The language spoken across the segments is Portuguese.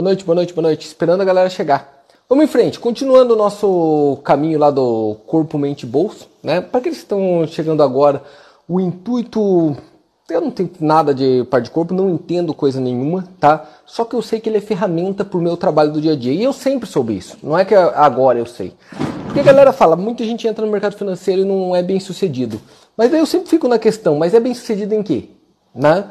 Boa noite, boa noite, boa noite. Esperando a galera chegar. Vamos em frente, continuando o nosso caminho lá do corpo, mente, bolso, né? Para aqueles que estão chegando agora, o intuito eu não tenho nada de parte de corpo, não entendo coisa nenhuma, tá? Só que eu sei que ele é ferramenta pro meu trabalho do dia a dia. E eu sempre soube isso. Não é que agora eu sei. Porque a galera fala, muita gente entra no mercado financeiro e não é bem sucedido. Mas daí eu sempre fico na questão, mas é bem sucedido em quê? Né?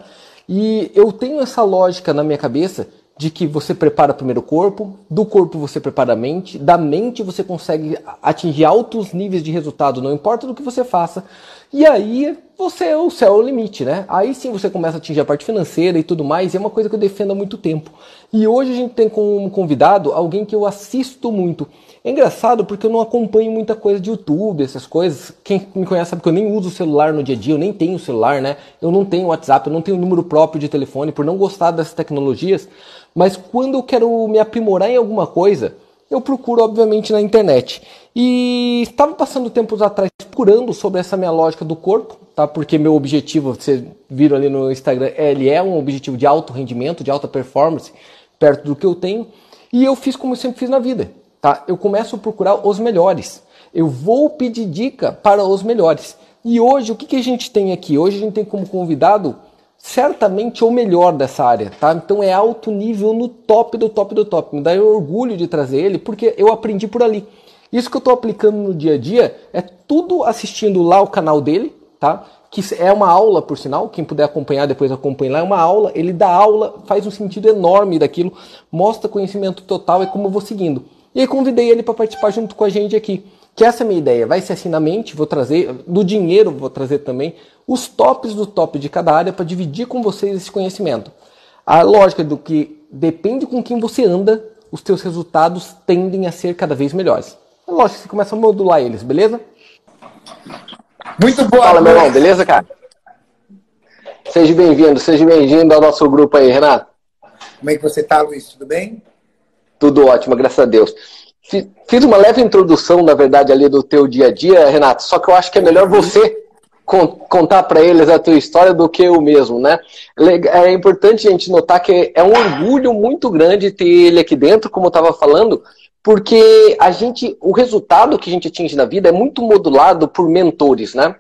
E eu tenho essa lógica na minha cabeça de que você prepara primeiro o corpo, do corpo você prepara a mente, da mente você consegue atingir altos níveis de resultado, não importa do que você faça. E aí você o céu é o limite, né? Aí sim você começa a atingir a parte financeira e tudo mais, e é uma coisa que eu defendo há muito tempo. E hoje a gente tem como convidado alguém que eu assisto muito. É engraçado porque eu não acompanho muita coisa de YouTube, essas coisas. Quem me conhece sabe que eu nem uso o celular no dia a dia, eu nem tenho celular, né? Eu não tenho WhatsApp, eu não tenho número próprio de telefone por não gostar dessas tecnologias. Mas quando eu quero me aprimorar em alguma coisa, eu procuro, obviamente, na internet. E estava passando tempos atrás procurando sobre essa minha lógica do corpo, tá? Porque meu objetivo, vocês viram ali no Instagram, ele é um objetivo de alto rendimento, de alta performance, perto do que eu tenho. E eu fiz como eu sempre fiz na vida, tá? Eu começo a procurar os melhores. Eu vou pedir dica para os melhores. E hoje, o que, que a gente tem aqui? Hoje a gente tem como convidado certamente o melhor dessa área, tá? Então é alto nível no top do top do top. Me dá orgulho de trazer ele porque eu aprendi por ali. Isso que eu estou aplicando no dia a dia é tudo assistindo lá o canal dele, tá? Que é uma aula, por sinal. Quem puder acompanhar depois acompanhe lá. É uma aula. Ele dá aula, faz um sentido enorme daquilo, mostra conhecimento total. É como eu vou seguindo. E aí convidei ele para participar junto com a gente aqui. Que essa é a minha ideia. Vai ser assim na mente, vou trazer, do dinheiro vou trazer também os tops do top de cada área para dividir com vocês esse conhecimento. A lógica do que depende com quem você anda, os teus resultados tendem a ser cada vez melhores. É lógico que você começa a modular eles, beleza? Muito boa. Fala, meu irmão, beleza, cara? Seja bem-vindo, seja bem-vindo ao nosso grupo aí, Renato. Como é que você tá, Luiz? Tudo bem? Tudo ótimo, graças a Deus. Fiz uma leve introdução, na verdade, ali do teu dia a dia, Renato, só que eu acho que é melhor você contar para eles a tua história do que eu mesmo, né? É importante a gente notar que é um orgulho muito grande ter ele aqui dentro, como eu estava falando, porque a gente, o resultado que a gente atinge na vida é muito modulado por mentores, né?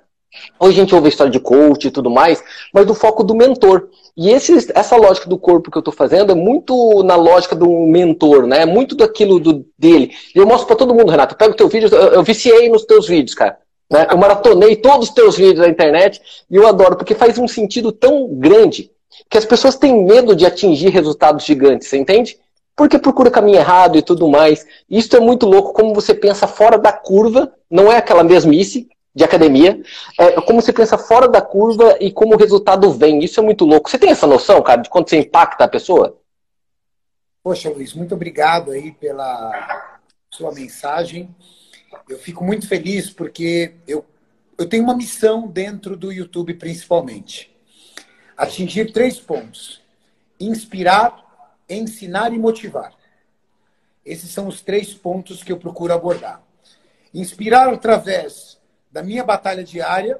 Hoje a gente ouve a história de coach e tudo mais, mas do foco do mentor. E esse, essa lógica do corpo que eu estou fazendo é muito na lógica do mentor, né? É muito daquilo do, dele. E eu mostro para todo mundo, Renato. Eu pego teu vídeo, eu, eu viciei nos teus vídeos, cara. Né? Eu maratonei todos os teus vídeos na internet e eu adoro, porque faz um sentido tão grande que as pessoas têm medo de atingir resultados gigantes, você entende? Porque procura caminho errado e tudo mais. Isso é muito louco, como você pensa fora da curva, não é aquela mesmice de academia, é como você pensa fora da curva e como o resultado vem. Isso é muito louco. Você tem essa noção, cara, de quanto você impacta a pessoa? Poxa, Luiz, muito obrigado aí pela sua mensagem. Eu fico muito feliz porque eu, eu tenho uma missão dentro do YouTube, principalmente. Atingir três pontos: inspirar, ensinar e motivar. Esses são os três pontos que eu procuro abordar. Inspirar através da minha batalha diária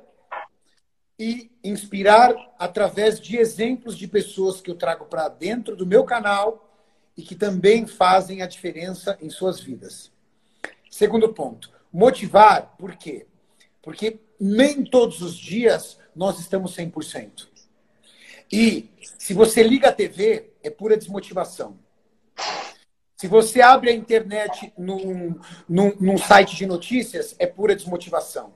e inspirar através de exemplos de pessoas que eu trago para dentro do meu canal e que também fazem a diferença em suas vidas. Segundo ponto, Motivar, por quê? Porque nem todos os dias nós estamos 100%. E se você liga a TV, é pura desmotivação. Se você abre a internet num, num, num, site de notícias, é pura desmotivação.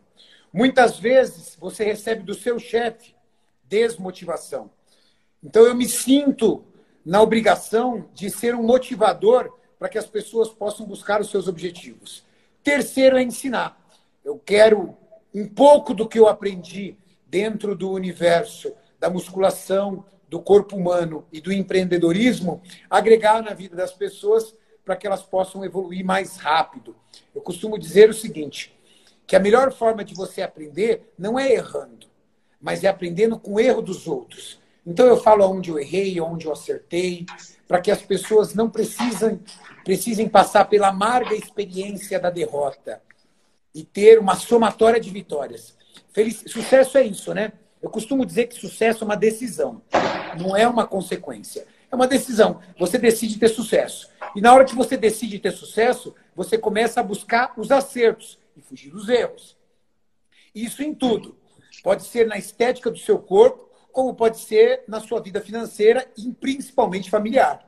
Muitas vezes você recebe do seu chefe desmotivação. Então eu me sinto na obrigação de ser um motivador para que as pessoas possam buscar os seus objetivos. Terceiro é ensinar. Eu quero um pouco do que eu aprendi dentro do universo da musculação, do corpo humano e do empreendedorismo, agregar na vida das pessoas para que elas possam evoluir mais rápido. Eu costumo dizer o seguinte, que a melhor forma de você aprender não é errando, mas é aprendendo com o erro dos outros. Então eu falo onde eu errei, onde eu acertei, para que as pessoas não precisem precisem passar pela amarga experiência da derrota e ter uma somatória de vitórias. Feliz... Sucesso é isso, né? Eu costumo dizer que sucesso é uma decisão, não é uma consequência. É uma decisão. Você decide ter sucesso. E na hora que você decide ter sucesso, você começa a buscar os acertos e fugir dos erros. Isso em tudo. Pode ser na estética do seu corpo, como pode ser na sua vida financeira e principalmente familiar.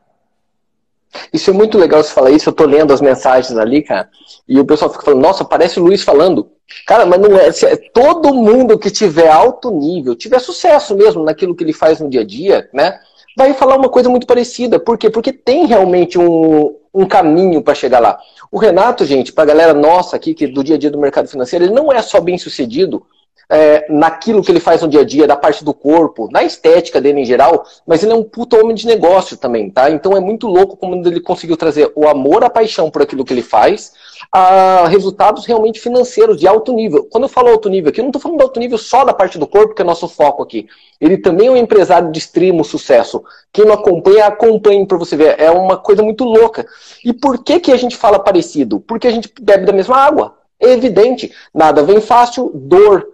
Isso é muito legal você falar isso. Eu tô lendo as mensagens ali, cara, e o pessoal fica falando: Nossa, parece o Luiz falando. Cara, mas não é. é todo mundo que tiver alto nível, tiver sucesso mesmo naquilo que ele faz no dia a dia, né? Vai falar uma coisa muito parecida. Por quê? Porque tem realmente um, um caminho para chegar lá. O Renato, gente, para a galera nossa aqui, que do dia a dia do mercado financeiro, ele não é só bem sucedido é, naquilo que ele faz no dia a dia, da parte do corpo, na estética dele em geral, mas ele é um puta homem de negócio também, tá? Então é muito louco como ele conseguiu trazer o amor, a paixão por aquilo que ele faz, a resultados realmente financeiros de alto nível. Quando eu falo alto nível aqui, eu não estou falando de alto nível só da parte do corpo, que é nosso foco aqui. Ele também é um empresário de extremo sucesso. Quem não acompanha, acompanhe para você ver. É uma coisa muito louca. E por que, que a gente fala parecido? Porque a gente bebe da mesma água. É evidente. Nada vem fácil, dor,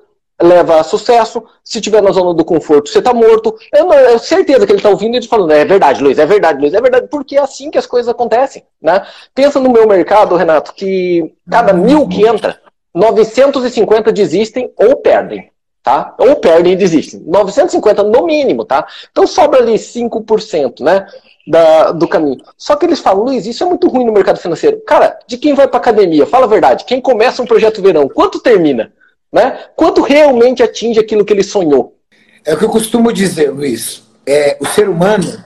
leva a sucesso. Se tiver na zona do conforto, você está morto. Eu, tenho certeza que ele está ouvindo e ele falando, é verdade, Luiz, é verdade, Luiz, é verdade, porque é assim que as coisas acontecem. Né? Pensa no meu mercado, Renato, que cada mil que entra, 950 desistem ou perdem. Tá? Ou perdem e desistem. 950 no mínimo, tá? Então sobra ali 5%, né? Da, do caminho. Só que eles falam, Luiz, isso é muito ruim no mercado financeiro. Cara, de quem vai para academia? Fala a verdade. Quem começa um projeto verão, quanto termina? Né? Quanto realmente atinge aquilo que ele sonhou? É o que eu costumo dizer, Luiz. É, o ser humano,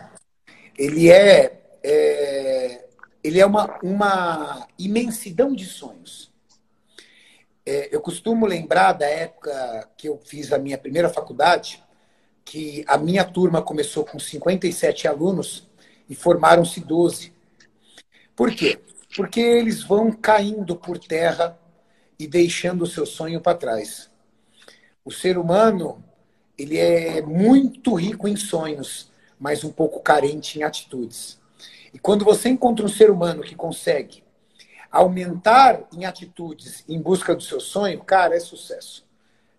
ele é, é ele é uma, uma imensidão de sonhos. É, eu costumo lembrar da época que eu fiz a minha primeira faculdade, que a minha turma começou com 57 alunos e formaram-se 12. Por quê? Porque eles vão caindo por terra e deixando o seu sonho para trás. O ser humano, ele é muito rico em sonhos, mas um pouco carente em atitudes. E quando você encontra um ser humano que consegue aumentar em atitudes em busca do seu sonho, cara, é sucesso.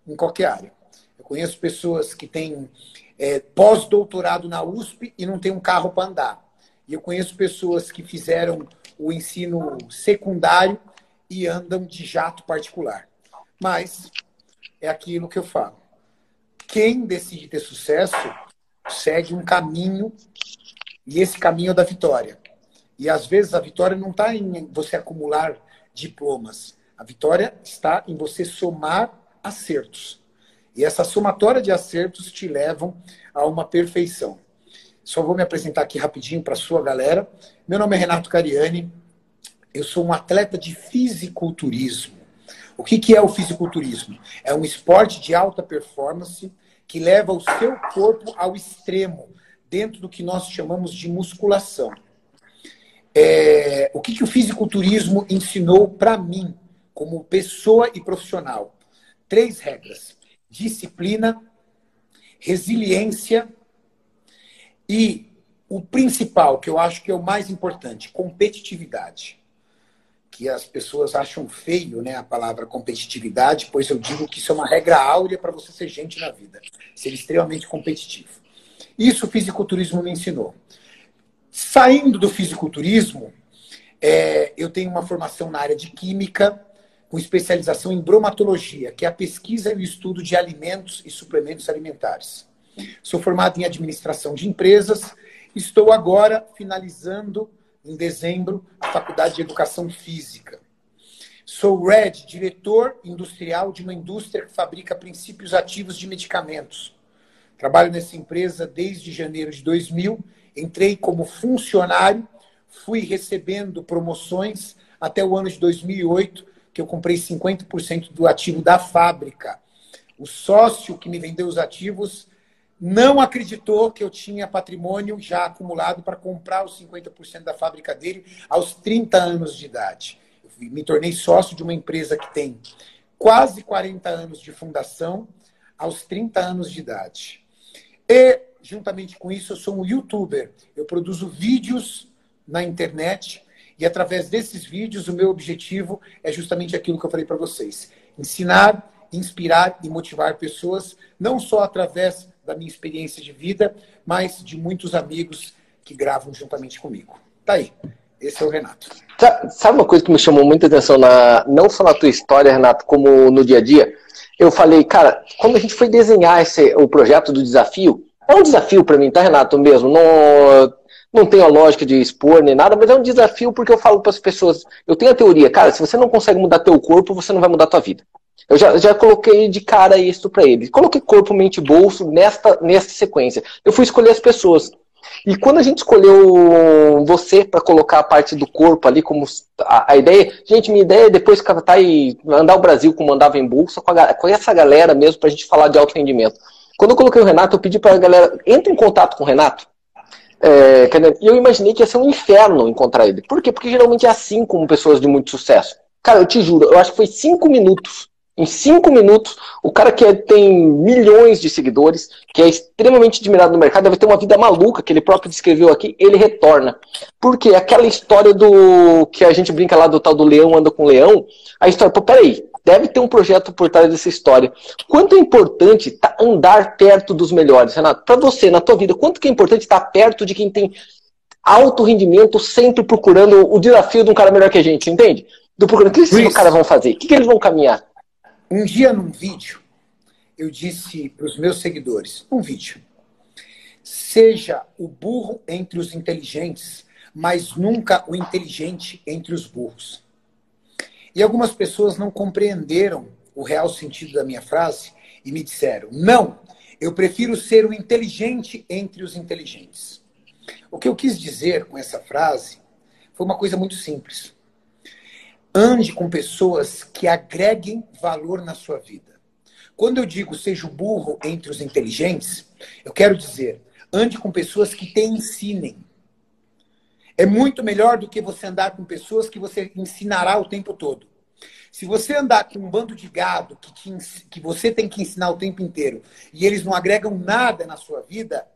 Em qualquer área. Eu conheço pessoas que têm é, pós-doutorado na USP e não têm um carro para andar. E eu conheço pessoas que fizeram o ensino secundário e andam de jato particular. Mas é aquilo que eu falo. Quem decide ter sucesso segue um caminho e esse caminho é da vitória. E às vezes a vitória não está em você acumular diplomas. A vitória está em você somar acertos. E essa somatória de acertos te levam a uma perfeição. Só vou me apresentar aqui rapidinho para a sua galera. Meu nome é Renato Cariani, eu sou um atleta de fisiculturismo. O que, que é o fisiculturismo? É um esporte de alta performance que leva o seu corpo ao extremo, dentro do que nós chamamos de musculação. É, o que, que o fisiculturismo ensinou para mim, como pessoa e profissional? Três regras: disciplina, resiliência e o principal, que eu acho que é o mais importante, competitividade que as pessoas acham feio né, a palavra competitividade, pois eu digo que isso é uma regra áurea para você ser gente na vida, ser extremamente competitivo. Isso o fisiculturismo me ensinou. Saindo do fisiculturismo, é, eu tenho uma formação na área de química, com especialização em bromatologia, que é a pesquisa e o estudo de alimentos e suplementos alimentares. Sou formado em administração de empresas, estou agora finalizando em dezembro, Faculdade de Educação Física. Sou Red, diretor industrial de uma indústria que fabrica princípios ativos de medicamentos. Trabalho nessa empresa desde janeiro de 2000. Entrei como funcionário, fui recebendo promoções até o ano de 2008, que eu comprei 50% do ativo da fábrica. O sócio que me vendeu os ativos não acreditou que eu tinha patrimônio já acumulado para comprar os 50% da fábrica dele aos 30 anos de idade. Eu me tornei sócio de uma empresa que tem quase 40 anos de fundação aos 30 anos de idade. E, juntamente com isso, eu sou um youtuber. Eu produzo vídeos na internet e, através desses vídeos, o meu objetivo é justamente aquilo que eu falei para vocês: ensinar inspirar e motivar pessoas, não só através da minha experiência de vida, mas de muitos amigos que gravam juntamente comigo. Tá aí. Esse é o Renato. Sabe uma coisa que me chamou muita atenção, na, não só na tua história, Renato, como no dia a dia? Eu falei, cara, quando a gente foi desenhar esse, o projeto do desafio, é um desafio para mim, tá, Renato, mesmo? Não, não tenho a lógica de expor nem nada, mas é um desafio porque eu falo para as pessoas, eu tenho a teoria, cara, se você não consegue mudar teu corpo, você não vai mudar tua vida. Eu já, já coloquei de cara isso para ele. Coloquei corpo, mente, bolso nesta, nesta sequência. Eu fui escolher as pessoas. E quando a gente escolheu você para colocar a parte do corpo ali como a, a, ideia, gente, minha ideia é depois tá e andar o Brasil como andava em bolsa com, a, com essa galera mesmo para a gente falar de alto rendimento. Quando eu coloquei o Renato, eu pedi para a galera entre em contato com o Renato. É, e eu imaginei que ia ser um inferno encontrar ele. Por quê? Porque geralmente é assim com pessoas de muito sucesso. Cara, eu te juro, eu acho que foi cinco minutos em cinco minutos, o cara que é, tem milhões de seguidores, que é extremamente admirado no mercado, deve ter uma vida maluca, que ele próprio descreveu aqui, ele retorna. Porque aquela história do que a gente brinca lá do tal do leão anda com leão, a história, pô, peraí, deve ter um projeto por trás dessa história. Quanto é importante tá andar perto dos melhores, Renato? Para você, na tua vida, quanto que é importante estar perto de quem tem alto rendimento, sempre procurando o desafio de um cara melhor que a gente, entende? Do procurando, o que esses caras vão fazer? O que, que eles vão caminhar? Um dia num vídeo, eu disse para os meus seguidores, um vídeo, seja o burro entre os inteligentes, mas nunca o inteligente entre os burros. E algumas pessoas não compreenderam o real sentido da minha frase e me disseram: não, eu prefiro ser o inteligente entre os inteligentes. O que eu quis dizer com essa frase foi uma coisa muito simples. Ande com pessoas que agreguem valor na sua vida. Quando eu digo seja o burro entre os inteligentes, eu quero dizer, ande com pessoas que te ensinem. É muito melhor do que você andar com pessoas que você ensinará o tempo todo. Se você andar com um bando de gado que, te, que você tem que ensinar o tempo inteiro e eles não agregam nada na sua vida,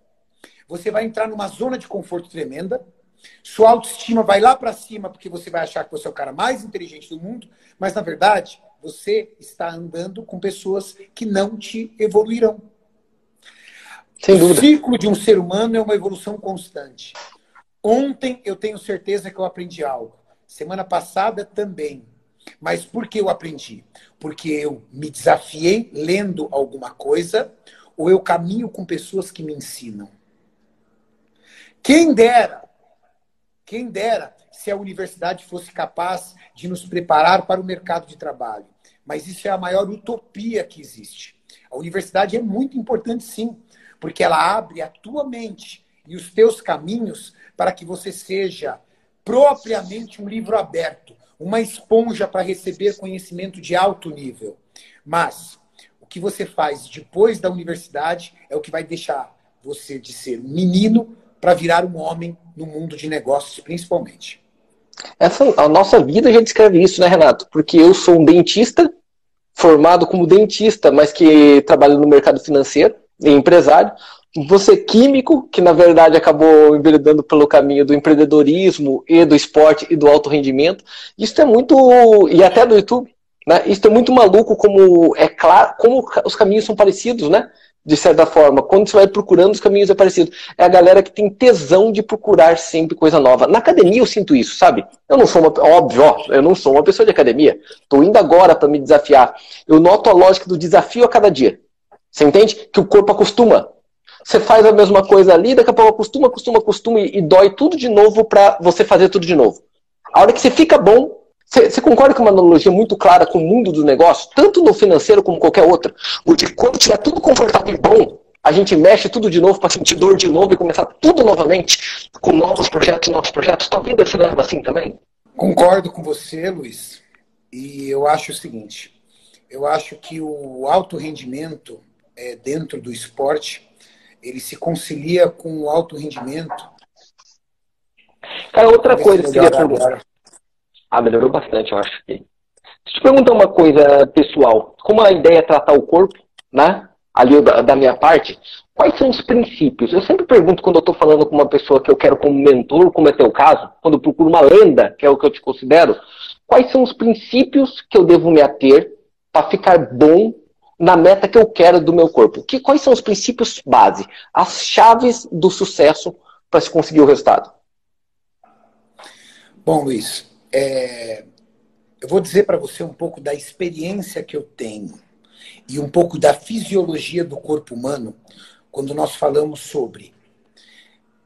você vai entrar numa zona de conforto tremenda sua autoestima vai lá para cima porque você vai achar que você é o cara mais inteligente do mundo, mas na verdade você está andando com pessoas que não te evoluirão. Sem dúvida. O ciclo de um ser humano é uma evolução constante. Ontem eu tenho certeza que eu aprendi algo. Semana passada também. Mas por que eu aprendi? Porque eu me desafiei lendo alguma coisa ou eu caminho com pessoas que me ensinam. Quem dera quem dera se a universidade fosse capaz de nos preparar para o mercado de trabalho. Mas isso é a maior utopia que existe. A universidade é muito importante, sim, porque ela abre a tua mente e os teus caminhos para que você seja propriamente um livro aberto, uma esponja para receber conhecimento de alto nível. Mas o que você faz depois da universidade é o que vai deixar você de ser um menino para virar um homem no mundo de negócios, principalmente. Essa, a nossa vida já descreve isso, né, Renato? Porque eu sou um dentista, formado como dentista, mas que trabalha no mercado financeiro, empresário. Você químico, que na verdade acabou enveredando pelo caminho do empreendedorismo e do esporte e do alto rendimento. Isso é muito. E até do YouTube. Né? Isso é muito maluco, como é claro, como os caminhos são parecidos, né? de certa forma. Quando você vai procurando, os caminhos é parecido. É a galera que tem tesão de procurar sempre coisa nova. Na academia eu sinto isso, sabe? Eu não sou uma. Óbvio, ó, eu não sou uma pessoa de academia. Estou indo agora para me desafiar. Eu noto a lógica do desafio a cada dia. Você entende? Que o corpo acostuma. Você faz a mesma coisa ali, daqui a pouco acostuma, acostuma, acostuma e, e dói tudo de novo para você fazer tudo de novo. A hora que você fica bom, você concorda com uma analogia muito clara com o mundo do negócio, tanto no financeiro como qualquer outra? O de quando tiver tudo confortável e bom, a gente mexe tudo de novo para sentir dor de novo e começar tudo novamente com novos projetos, novos projetos. Tua vida se leva assim também? Concordo com você, Luiz. E eu acho o seguinte: eu acho que o alto rendimento é, dentro do esporte ele se concilia com o alto rendimento. Cara, outra coisa que eu queria perguntar. Ah, melhorou bastante, eu acho que. Deixa eu te perguntar uma coisa pessoal. Como a ideia é tratar o corpo, né? Ali da, da minha parte, quais são os princípios? Eu sempre pergunto quando eu estou falando com uma pessoa que eu quero como mentor, como é teu caso, quando eu procuro uma lenda, que é o que eu te considero, quais são os princípios que eu devo me ater para ficar bom na meta que eu quero do meu corpo? Que, quais são os princípios base, as chaves do sucesso para se conseguir o resultado? Bom, Luiz, é... eu vou dizer para você um pouco da experiência que eu tenho e um pouco da fisiologia do corpo humano quando nós falamos sobre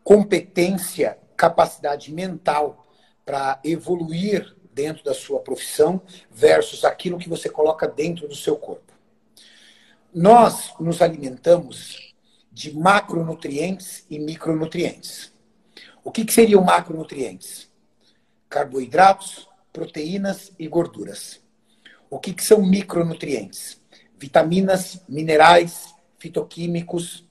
competência, capacidade mental para evoluir dentro da sua profissão versus aquilo que você coloca dentro do seu corpo. Nós nos alimentamos de macronutrientes e micronutrientes. O que, que seriam macronutrientes? Carboidratos, proteínas e gorduras. O que, que são micronutrientes? Vitaminas, minerais, fitoquímicos.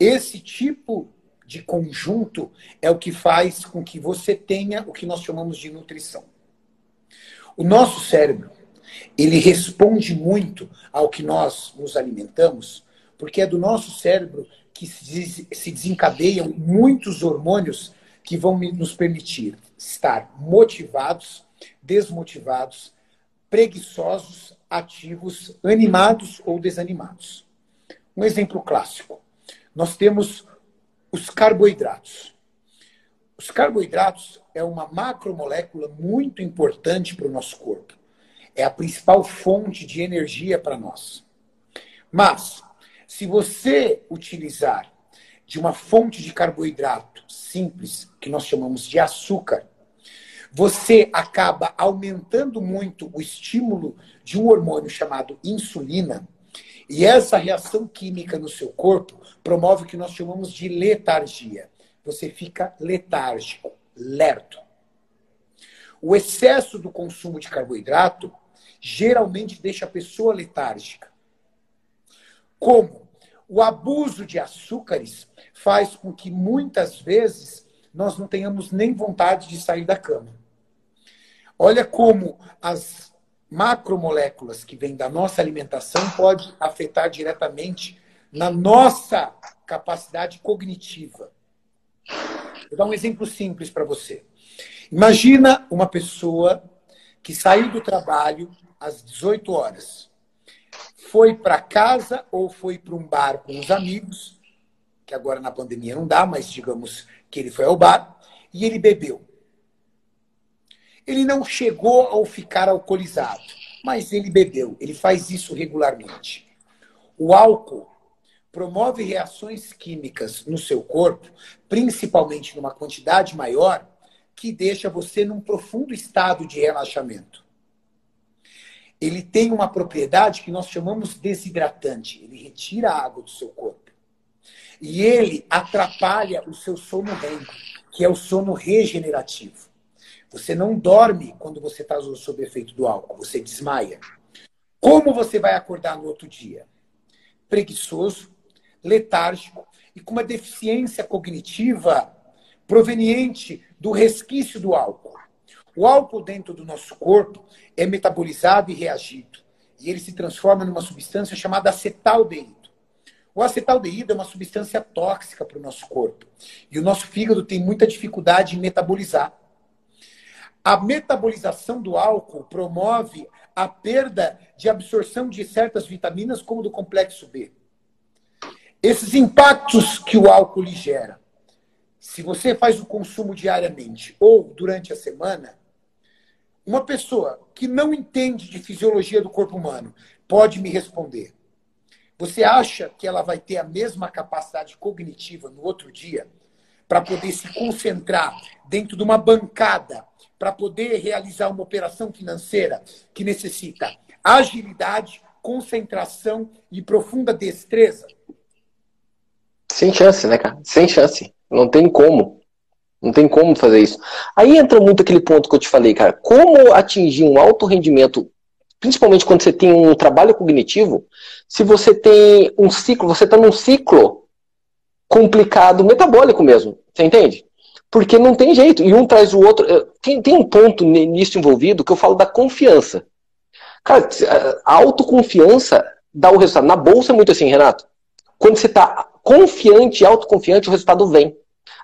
Esse tipo de conjunto é o que faz com que você tenha o que nós chamamos de nutrição. O nosso cérebro, ele responde muito ao que nós nos alimentamos, porque é do nosso cérebro que se desencadeiam muitos hormônios que vão nos permitir estar motivados, desmotivados, preguiçosos, ativos, animados ou desanimados. Um exemplo clássico. Nós temos os carboidratos. Os carboidratos é uma macromolécula muito importante para o nosso corpo. É a principal fonte de energia para nós. Mas, se você utilizar de uma fonte de carboidrato simples, que nós chamamos de açúcar, você acaba aumentando muito o estímulo de um hormônio chamado insulina, e essa reação química no seu corpo promove o que nós chamamos de letargia. Você fica letárgico, lerto. O excesso do consumo de carboidrato geralmente deixa a pessoa letárgica. Como? O abuso de açúcares faz com que muitas vezes nós não tenhamos nem vontade de sair da cama. Olha como as macromoléculas que vêm da nossa alimentação pode afetar diretamente na nossa capacidade cognitiva. Vou dar um exemplo simples para você. Imagina uma pessoa que saiu do trabalho às 18 horas, foi para casa ou foi para um bar com os amigos, que agora na pandemia não dá, mas digamos que ele foi ao bar, e ele bebeu. Ele não chegou ao ficar alcoolizado, mas ele bebeu. Ele faz isso regularmente. O álcool promove reações químicas no seu corpo, principalmente numa quantidade maior, que deixa você num profundo estado de relaxamento. Ele tem uma propriedade que nós chamamos desidratante. Ele retira a água do seu corpo. E ele atrapalha o seu sono REM, que é o sono regenerativo. Você não dorme quando você está sob efeito do álcool, você desmaia. Como você vai acordar no outro dia? Preguiçoso, letárgico e com uma deficiência cognitiva proveniente do resquício do álcool. O álcool dentro do nosso corpo é metabolizado e reagido. E ele se transforma numa substância chamada acetaldeído. O acetaldeído é uma substância tóxica para o nosso corpo. E o nosso fígado tem muita dificuldade em metabolizar. A metabolização do álcool promove a perda de absorção de certas vitaminas, como do complexo B. Esses impactos que o álcool lhe gera, se você faz o consumo diariamente ou durante a semana, uma pessoa que não entende de fisiologia do corpo humano pode me responder. Você acha que ela vai ter a mesma capacidade cognitiva no outro dia para poder se concentrar dentro de uma bancada para poder realizar uma operação financeira que necessita agilidade, concentração e profunda destreza? Sem chance, né, cara? Sem chance. Não tem como. Não tem como fazer isso. Aí entra muito aquele ponto que eu te falei, cara. Como atingir um alto rendimento, principalmente quando você tem um trabalho cognitivo, se você tem um ciclo, você está num ciclo complicado, metabólico mesmo. Você entende? Porque não tem jeito, e um traz o outro. Tem, tem um ponto nisso envolvido que eu falo da confiança. Cara, a autoconfiança dá o resultado. Na bolsa é muito assim, Renato. Quando você está confiante, autoconfiante, o resultado vem.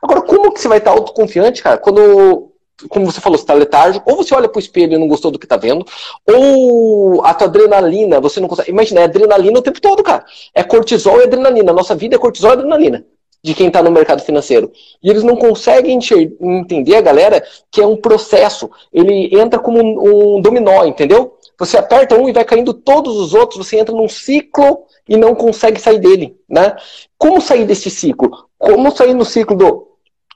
Agora, como que você vai estar autoconfiante, cara, quando como você falou, você está letárgico, ou você olha para o espelho e não gostou do que está vendo, ou a tua adrenalina, você não consegue. Imagina, é adrenalina o tempo todo, cara. É cortisol e adrenalina. Nossa vida é cortisol e adrenalina de quem está no mercado financeiro. E eles não conseguem entender a galera que é um processo. Ele entra como um, um dominó, entendeu? Você aperta um e vai caindo todos os outros, você entra num ciclo e não consegue sair dele, né? Como sair desse ciclo? Como sair no ciclo do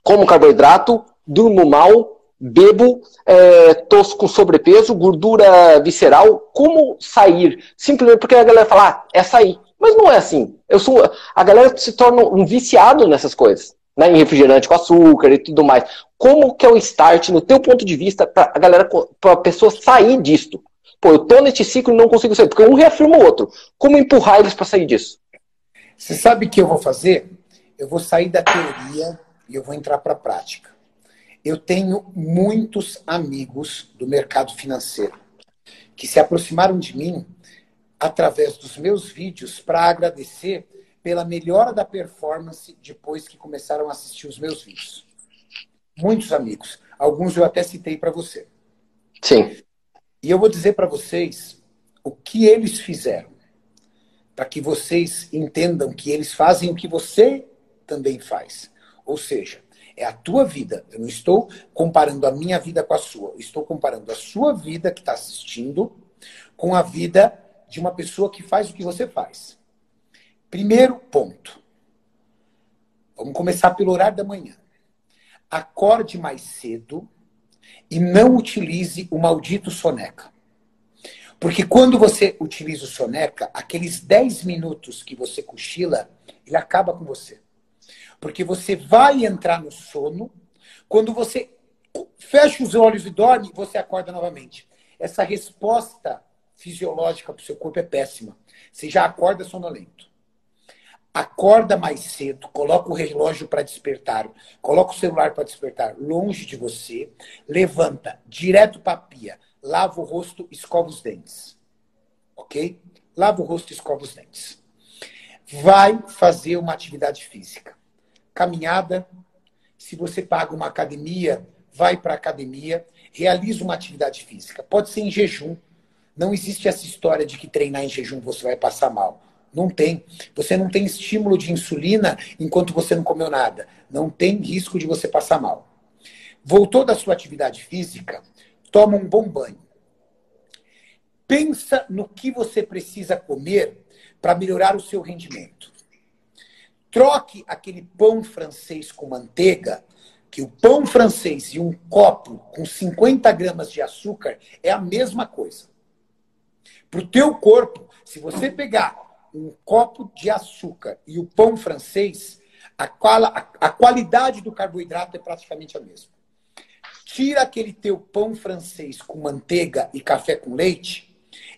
como carboidrato, durmo mal, bebo, é, tô com sobrepeso, gordura visceral, como sair? Simplesmente porque a galera fala, ah, é sair. Mas não é assim. Eu sou, a galera se torna um viciado nessas coisas, né? Em refrigerante com açúcar e tudo mais. Como que é o start, no teu ponto de vista, para a galera, para a pessoa sair disto? Pô, eu tô nesse ciclo e não consigo sair, porque um reafirma o outro. Como empurrar eles para sair disso? Você sabe o que eu vou fazer? Eu vou sair da teoria e eu vou entrar para a prática. Eu tenho muitos amigos do mercado financeiro que se aproximaram de mim através dos meus vídeos para agradecer pela melhora da performance depois que começaram a assistir os meus vídeos. Muitos amigos. Alguns eu até citei para você. Sim. E eu vou dizer para vocês o que eles fizeram, para que vocês entendam que eles fazem o que você também faz. Ou seja, é a tua vida. Eu não estou comparando a minha vida com a sua. Eu estou comparando a sua vida que está assistindo com a vida de uma pessoa que faz o que você faz. Primeiro ponto. Vamos começar pelo horário da manhã. Acorde mais cedo e não utilize o maldito soneca. Porque quando você utiliza o soneca, aqueles 10 minutos que você cochila, ele acaba com você. Porque você vai entrar no sono, quando você fecha os olhos e dorme, você acorda novamente. Essa resposta fisiológica para o seu corpo é péssima. Você já acorda sonolento. Acorda mais cedo, coloca o relógio para despertar, coloca o celular para despertar longe de você, levanta direto para a pia, lava o rosto, escova os dentes. Ok? Lava o rosto escova os dentes. Vai fazer uma atividade física caminhada. Se você paga uma academia, vai para a academia, realiza uma atividade física. Pode ser em jejum. Não existe essa história de que treinar em jejum você vai passar mal. Não tem. Você não tem estímulo de insulina enquanto você não comeu nada. Não tem risco de você passar mal. Voltou da sua atividade física, toma um bom banho. Pensa no que você precisa comer para melhorar o seu rendimento. Troque aquele pão francês com manteiga, que o pão francês e um copo com 50 gramas de açúcar é a mesma coisa. Para o teu corpo, se você pegar um copo de açúcar e o pão francês, a, qual, a, a qualidade do carboidrato é praticamente a mesma. Tira aquele teu pão francês com manteiga e café com leite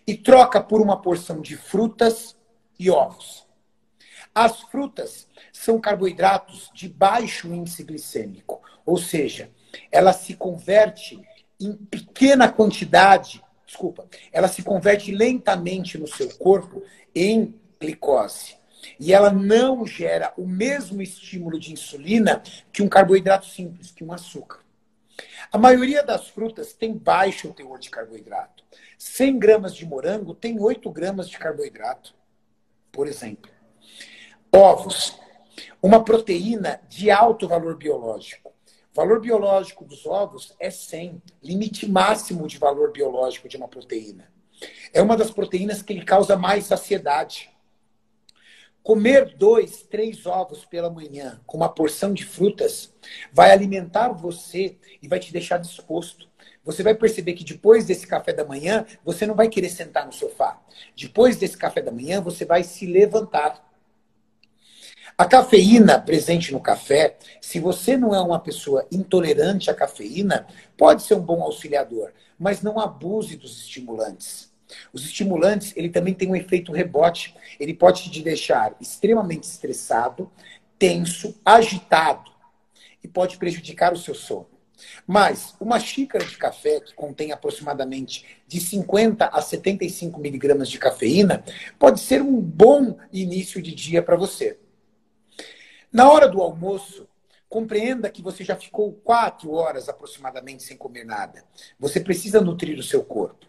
e troca por uma porção de frutas e ovos. As frutas são carboidratos de baixo índice glicêmico, ou seja, ela se converte em pequena quantidade, desculpa, ela se converte lentamente no seu corpo em glicose. E ela não gera o mesmo estímulo de insulina que um carboidrato simples, que um açúcar. A maioria das frutas tem baixo teor de carboidrato. 100 gramas de morango tem 8 gramas de carboidrato, por exemplo. Ovos uma proteína de alto valor biológico. O valor biológico dos ovos é 100, limite máximo de valor biológico de uma proteína. É uma das proteínas que causa mais saciedade. Comer dois, três ovos pela manhã com uma porção de frutas vai alimentar você e vai te deixar disposto. Você vai perceber que depois desse café da manhã, você não vai querer sentar no sofá. Depois desse café da manhã, você vai se levantar. A cafeína presente no café, se você não é uma pessoa intolerante à cafeína, pode ser um bom auxiliador, mas não abuse dos estimulantes. Os estimulantes, ele também tem um efeito rebote. Ele pode te deixar extremamente estressado, tenso, agitado e pode prejudicar o seu sono. Mas uma xícara de café que contém aproximadamente de 50 a 75 miligramas de cafeína pode ser um bom início de dia para você. Na hora do almoço, Compreenda que você já ficou quatro horas aproximadamente sem comer nada. Você precisa nutrir o seu corpo.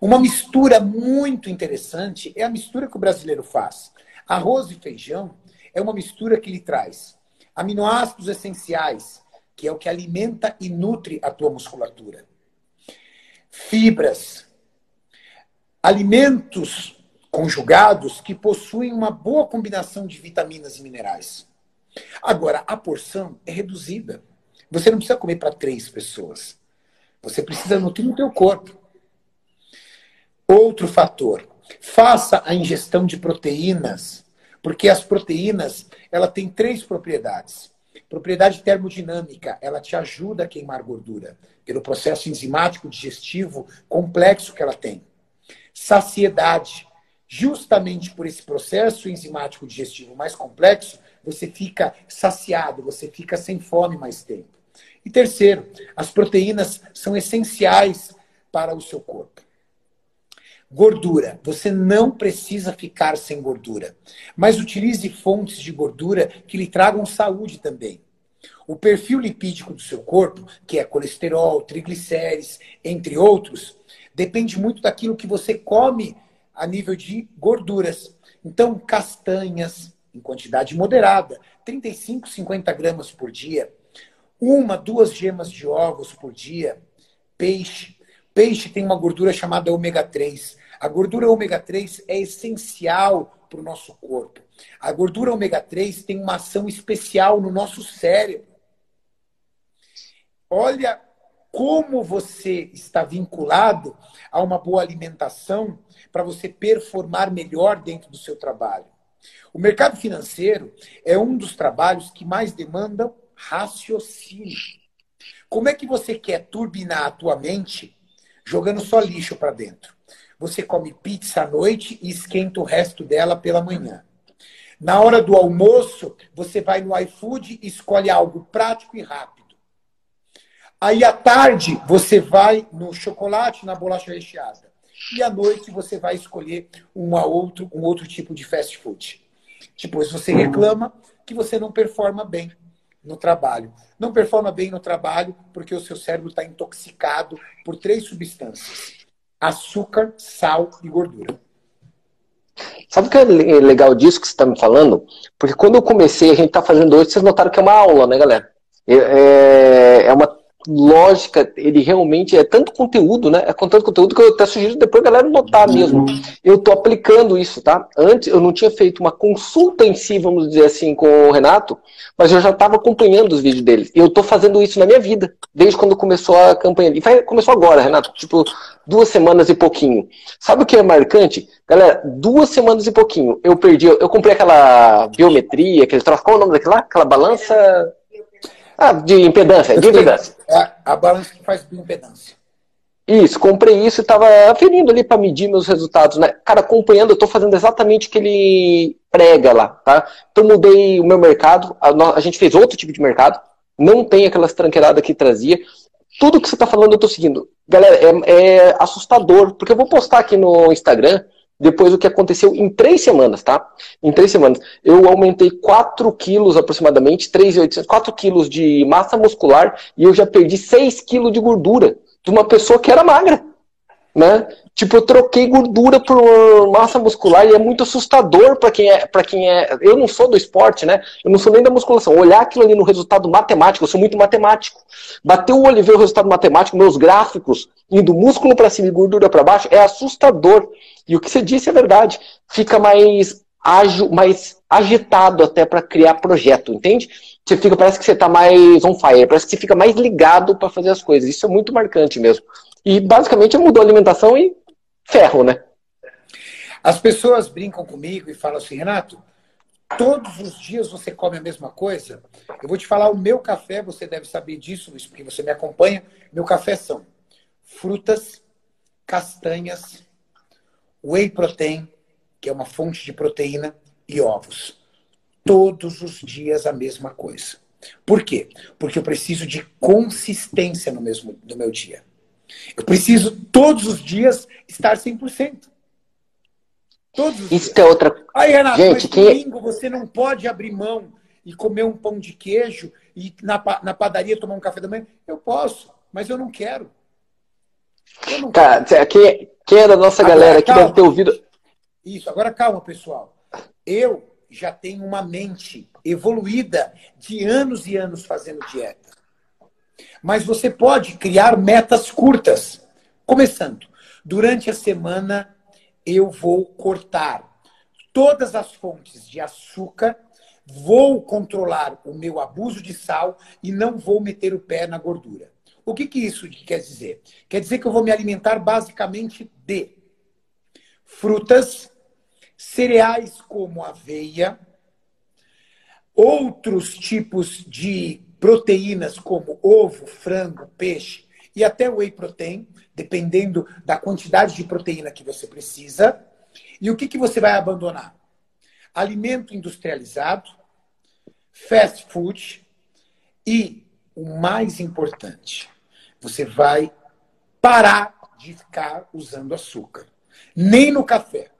Uma mistura muito interessante é a mistura que o brasileiro faz. Arroz e feijão é uma mistura que lhe traz aminoácidos essenciais, que é o que alimenta e nutre a tua musculatura. Fibras, alimentos conjugados que possuem uma boa combinação de vitaminas e minerais. Agora, a porção é reduzida. Você não precisa comer para três pessoas. Você precisa nutrir o teu corpo. Outro fator, faça a ingestão de proteínas, porque as proteínas, ela tem três propriedades. Propriedade termodinâmica, ela te ajuda a queimar gordura, pelo processo enzimático digestivo complexo que ela tem. Saciedade, justamente por esse processo enzimático digestivo mais complexo, você fica saciado, você fica sem fome mais tempo. E terceiro, as proteínas são essenciais para o seu corpo. Gordura. Você não precisa ficar sem gordura, mas utilize fontes de gordura que lhe tragam saúde também. O perfil lipídico do seu corpo, que é colesterol, triglicérides, entre outros, depende muito daquilo que você come a nível de gorduras. Então, castanhas, em quantidade moderada, 35, 50 gramas por dia, uma, duas gemas de ovos por dia, peixe. Peixe tem uma gordura chamada ômega 3. A gordura ômega 3 é essencial para o nosso corpo. A gordura ômega 3 tem uma ação especial no nosso cérebro. Olha como você está vinculado a uma boa alimentação para você performar melhor dentro do seu trabalho. O mercado financeiro é um dos trabalhos que mais demandam raciocínio. Como é que você quer turbinar a tua mente jogando só lixo para dentro? você come pizza à noite e esquenta o resto dela pela manhã. Na hora do almoço, você vai no iFood e escolhe algo prático e rápido. Aí à tarde, você vai no chocolate, na bolacha recheada. E à noite, você vai escolher uma outro, um outro tipo de fast food. Depois você reclama que você não performa bem no trabalho. Não performa bem no trabalho porque o seu cérebro está intoxicado por três substâncias açúcar, sal e gordura. Sabe o que é legal disso que você está me falando? Porque quando eu comecei, a gente está fazendo hoje, vocês notaram que é uma aula, né, galera? É, é, é uma lógica, ele realmente é tanto conteúdo, né? É com tanto conteúdo que eu até sugiro depois a galera notar mesmo. Eu tô aplicando isso, tá? Antes eu não tinha feito uma consulta em si, vamos dizer assim, com o Renato, mas eu já estava acompanhando os vídeos dele. E eu tô fazendo isso na minha vida, desde quando começou a campanha. E começou agora, Renato, tipo, duas semanas e pouquinho. Sabe o que é marcante? Galera, duas semanas e pouquinho. Eu perdi, eu comprei aquela biometria, aquele troço, qual é o nome daquela? Aquela balança ah, de impedância, de impedância. É a balança que faz impedância. Isso, comprei isso e estava aferindo ali para medir meus resultados, né? Cara, acompanhando, eu estou fazendo exatamente o que ele prega lá, tá? Então mudei o meu mercado, a, a gente fez outro tipo de mercado, não tem aquelas tranqueiradas que trazia. Tudo que você está falando eu estou seguindo. Galera, é, é assustador, porque eu vou postar aqui no Instagram depois o que aconteceu em três semanas, tá? Em três semanas. Eu aumentei 4 quilos aproximadamente, 3,800, 4 quilos de massa muscular e eu já perdi 6 quilos de gordura de uma pessoa que era magra, né? Tipo, eu troquei gordura por massa muscular e é muito assustador para quem é, para quem é. Eu não sou do esporte, né? Eu não sou nem da musculação. Olhar aquilo ali no resultado matemático, eu sou muito matemático. Bater o olho e ver o resultado matemático, meus gráficos, indo músculo para cima e gordura para baixo, é assustador. E o que você disse é verdade. Fica mais ágil, mais agitado até para criar projeto, entende? Você fica, parece que você está mais on fire, parece que você fica mais ligado para fazer as coisas. Isso é muito marcante mesmo. E basicamente mudou a alimentação e ferro, né? As pessoas brincam comigo e falam assim, Renato, todos os dias você come a mesma coisa? Eu vou te falar o meu café, você deve saber disso, porque você me acompanha. Meu café são frutas, castanhas, whey protein, que é uma fonte de proteína, e ovos. Todos os dias a mesma coisa. Por quê? Porque eu preciso de consistência no, mesmo, no meu dia. Eu preciso todos os dias estar 100%. Todos os Isso dias. é outra Aí, Renato, Gente, que... domingo você não pode abrir mão e comer um pão de queijo ir na, na padaria tomar um café da manhã? Eu posso, mas eu não quero. Eu não Cara, quero. Quem, quem é da nossa agora, galera que deve ter ouvido. Isso, agora calma, pessoal. Eu já tenho uma mente evoluída de anos e anos fazendo dieta. Mas você pode criar metas curtas. Começando, durante a semana eu vou cortar todas as fontes de açúcar, vou controlar o meu abuso de sal e não vou meter o pé na gordura. O que, que isso quer dizer? Quer dizer que eu vou me alimentar basicamente de frutas, cereais como aveia, outros tipos de proteínas como ovo, frango, peixe e até whey protein, dependendo da quantidade de proteína que você precisa. E o que, que você vai abandonar? Alimento industrializado, fast food e, o mais importante, você vai parar de ficar usando açúcar. Nem no café.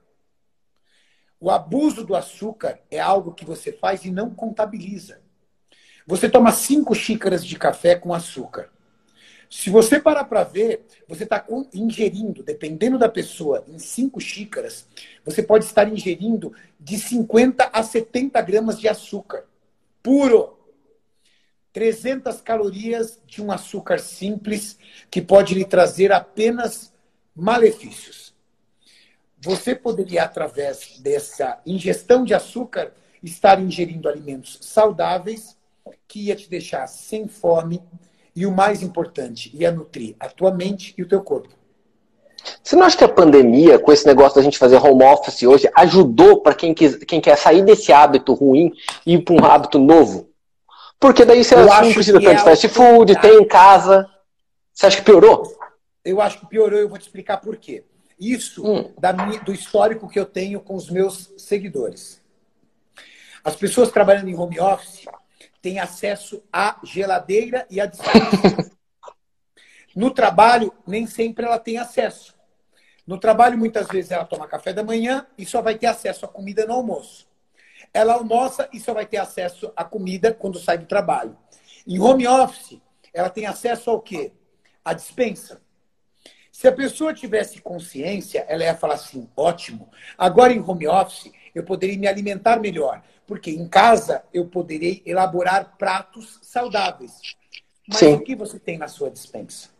O abuso do açúcar é algo que você faz e não contabiliza. Você toma cinco xícaras de café com açúcar. Se você parar para ver, você está ingerindo, dependendo da pessoa, em cinco xícaras, você pode estar ingerindo de 50 a 70 gramas de açúcar puro. 300 calorias de um açúcar simples que pode lhe trazer apenas malefícios. Você poderia, através dessa ingestão de açúcar, estar ingerindo alimentos saudáveis que ia te deixar sem fome e o mais importante, ia nutrir a tua mente e o teu corpo. Você não acha que a pandemia, com esse negócio da gente fazer home office hoje, ajudou para quem, quem quer sair desse hábito ruim e ir para um hábito novo? Porque daí você não precisa tanto de é fast food, tem em casa. Você acha que piorou? Eu acho que piorou e eu vou te explicar por quê. Isso hum. da do histórico que eu tenho com os meus seguidores. As pessoas trabalhando em home office, tem acesso à geladeira e à dispensa. no trabalho, nem sempre ela tem acesso. No trabalho, muitas vezes, ela toma café da manhã e só vai ter acesso à comida no almoço. Ela almoça e só vai ter acesso à comida quando sai do trabalho. Em home office, ela tem acesso ao quê? À dispensa. Se a pessoa tivesse consciência, ela ia falar assim: ótimo, agora em home office eu poderia me alimentar melhor. Porque em casa eu poderei elaborar pratos saudáveis. Mas Sim. o que você tem na sua dispensa?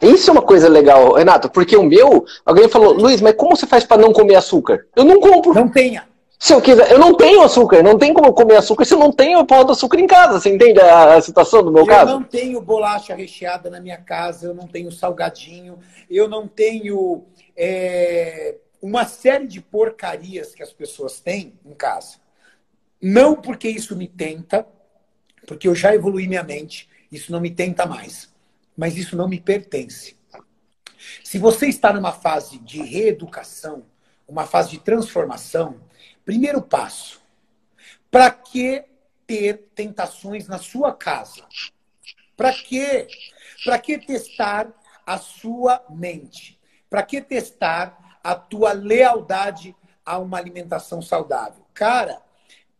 Isso é uma coisa legal, Renato, porque o meu, alguém falou, Luiz, mas como você faz para não comer açúcar? Eu não compro. Não tenha. Se eu quiser, eu não tenho açúcar, não tem como comer açúcar se eu não tenho pó de açúcar em casa, você entende a, a situação do meu eu caso? Eu não tenho bolacha recheada na minha casa, eu não tenho salgadinho, eu não tenho é, uma série de porcarias que as pessoas têm em casa. Não porque isso me tenta, porque eu já evolui minha mente, isso não me tenta mais. Mas isso não me pertence. Se você está numa fase de reeducação, uma fase de transformação, primeiro passo: para que ter tentações na sua casa? Para que? Para que testar a sua mente? Para que testar a tua lealdade a uma alimentação saudável? Cara,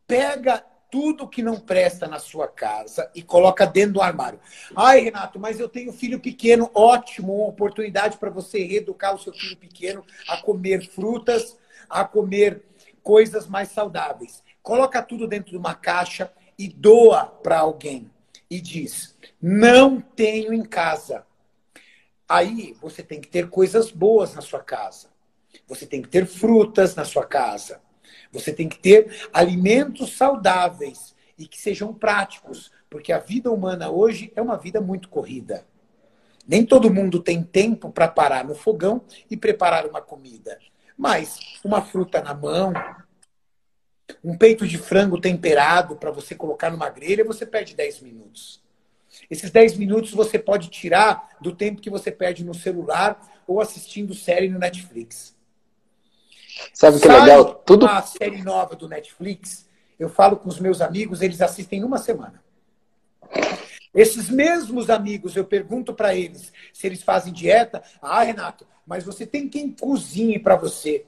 pega tudo que não presta na sua casa e coloca dentro do armário. Ai, Renato, mas eu tenho filho pequeno. Ótimo, uma oportunidade para você reeducar o seu filho pequeno a comer frutas, a comer coisas mais saudáveis. Coloca tudo dentro de uma caixa e doa para alguém. E diz: não tenho em casa. Aí você tem que ter coisas boas na sua casa. Você tem que ter frutas na sua casa. Você tem que ter alimentos saudáveis e que sejam práticos, porque a vida humana hoje é uma vida muito corrida. Nem todo mundo tem tempo para parar no fogão e preparar uma comida. Mas uma fruta na mão, um peito de frango temperado para você colocar numa grelha, você perde 10 minutos. Esses 10 minutos você pode tirar do tempo que você perde no celular ou assistindo série no Netflix. Sabe o que é legal? Tudo. Uma série nova do Netflix, eu falo com os meus amigos, eles assistem numa semana. Esses mesmos amigos, eu pergunto para eles se eles fazem dieta. Ah, Renato, mas você tem quem cozinhe para você.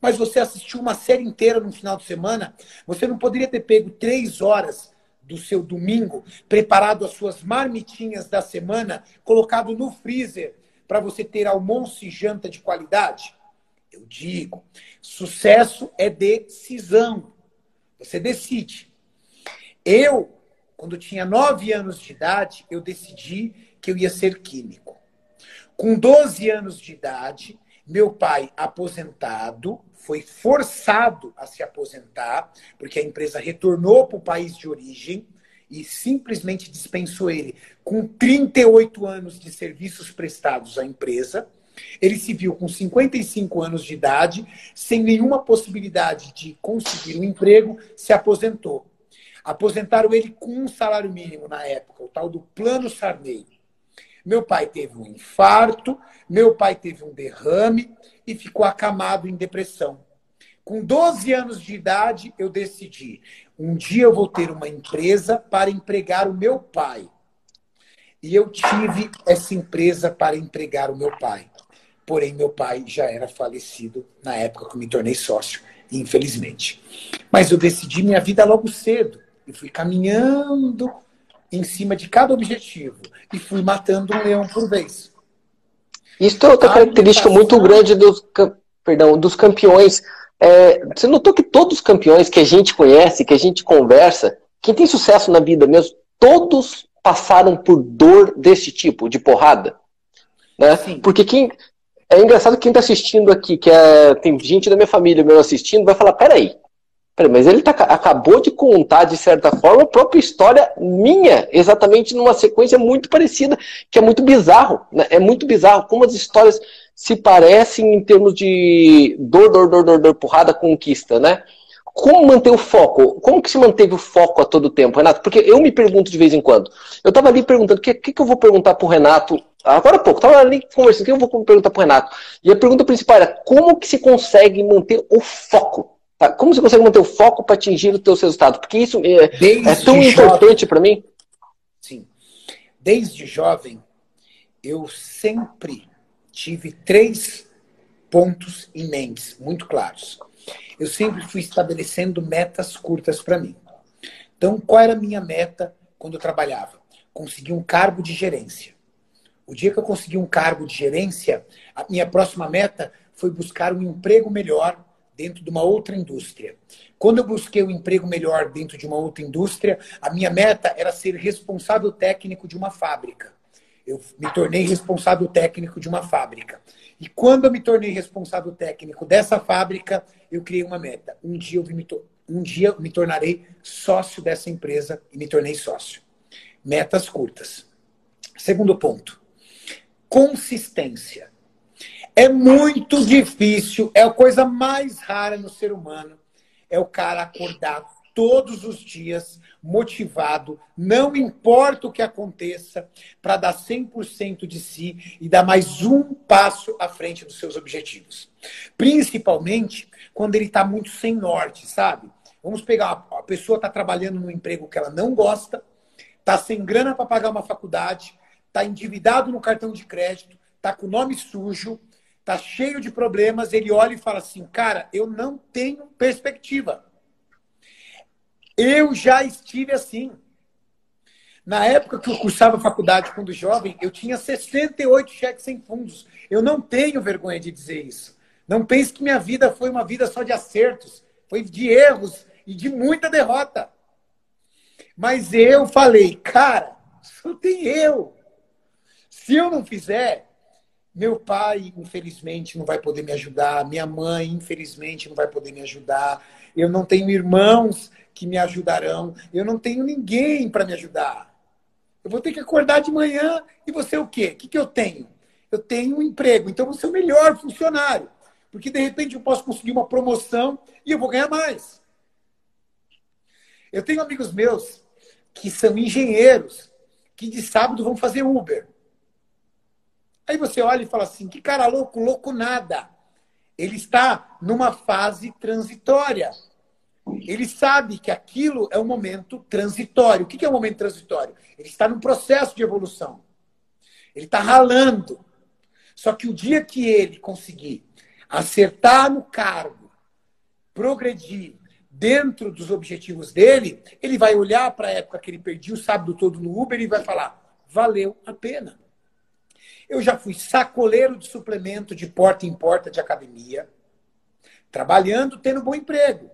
Mas você assistiu uma série inteira no final de semana, você não poderia ter pego três horas do seu domingo, preparado as suas marmitinhas da semana, colocado no freezer para você ter almoço e janta de qualidade? Eu digo, sucesso é decisão. Você decide. Eu, quando tinha nove anos de idade, eu decidi que eu ia ser químico. Com 12 anos de idade, meu pai, aposentado, foi forçado a se aposentar, porque a empresa retornou para o país de origem e simplesmente dispensou ele com 38 anos de serviços prestados à empresa. Ele se viu com 55 anos de idade, sem nenhuma possibilidade de conseguir um emprego, se aposentou. Aposentaram ele com um salário mínimo na época, o tal do Plano Sarney. Meu pai teve um infarto, meu pai teve um derrame e ficou acamado em depressão. Com 12 anos de idade, eu decidi: um dia eu vou ter uma empresa para empregar o meu pai. E eu tive essa empresa para empregar o meu pai. Porém, meu pai já era falecido na época que eu me tornei sócio, infelizmente. Mas eu decidi minha vida logo cedo e fui caminhando em cima de cada objetivo e fui matando um leão por vez. Isso é outra característica muito grande dos, perdão, dos campeões. É, você notou que todos os campeões que a gente conhece, que a gente conversa, quem tem sucesso na vida mesmo, todos passaram por dor desse tipo, de porrada. Né? Porque quem. É engraçado que quem está assistindo aqui, que é, tem gente da minha família meu assistindo, vai falar: peraí, Peraí, mas ele tá, acabou de contar, de certa forma, a própria história minha, exatamente numa sequência muito parecida, que é muito bizarro. Né? É muito bizarro como as histórias se parecem em termos de dor, dor, dor, dor, dor, porrada, conquista, né? Como manter o foco? Como que se manteve o foco a todo tempo, Renato? Porque eu me pergunto de vez em quando. Eu estava ali perguntando, o que, que, que, eu vou perguntar para o Renato? Agora há pouco, estava ali conversando, o que eu vou perguntar para o Renato? E a pergunta principal era, como que se consegue manter o foco? Tá? Como você consegue manter o foco para atingir os seus resultados? Porque isso é, é tão importante para mim. Sim. Desde jovem, eu sempre tive três pontos em mente, muito claros. Eu sempre fui estabelecendo metas curtas para mim. Então, qual era a minha meta quando eu trabalhava? Conseguir um cargo de gerência. O dia que eu consegui um cargo de gerência, a minha próxima meta foi buscar um emprego melhor dentro de uma outra indústria. Quando eu busquei um emprego melhor dentro de uma outra indústria, a minha meta era ser responsável técnico de uma fábrica. Eu me tornei responsável técnico de uma fábrica. E quando eu me tornei responsável técnico dessa fábrica, eu criei uma meta. Um dia eu me, um dia eu me tornarei sócio dessa empresa e me tornei sócio. Metas curtas. Segundo ponto, consistência. É muito difícil, é a coisa mais rara no ser humano. É o cara acordar todos os dias motivado, não importa o que aconteça, para dar 100% de si e dar mais um passo à frente dos seus objetivos. Principalmente quando ele está muito sem norte, sabe? Vamos pegar, a pessoa está trabalhando num emprego que ela não gosta, está sem grana para pagar uma faculdade, está endividado no cartão de crédito, está com o nome sujo, tá cheio de problemas, ele olha e fala assim: cara, eu não tenho perspectiva. Eu já estive assim. Na época que eu cursava faculdade quando jovem, eu tinha 68 cheques sem fundos. Eu não tenho vergonha de dizer isso. Não pense que minha vida foi uma vida só de acertos. Foi de erros e de muita derrota. Mas eu falei, cara, só tem eu. Se eu não fizer, meu pai, infelizmente, não vai poder me ajudar. Minha mãe, infelizmente, não vai poder me ajudar. Eu não tenho irmãos que me ajudarão. Eu não tenho ninguém para me ajudar. Eu vou ter que acordar de manhã e você o quê? O que, que eu tenho? Eu tenho um emprego, então vou ser o melhor funcionário. Porque de repente eu posso conseguir uma promoção e eu vou ganhar mais. Eu tenho amigos meus que são engenheiros que de sábado vão fazer Uber. Aí você olha e fala assim: que cara louco, louco nada. Ele está numa fase transitória. Ele sabe que aquilo é um momento transitório. O que é um momento transitório? Ele está num processo de evolução. Ele está ralando. Só que o dia que ele conseguir acertar no cargo, progredir, dentro dos objetivos dele, ele vai olhar para a época que ele perdia o sábado todo no Uber e vai falar: valeu a pena. Eu já fui sacoleiro de suplemento de porta em porta de academia, trabalhando, tendo bom emprego.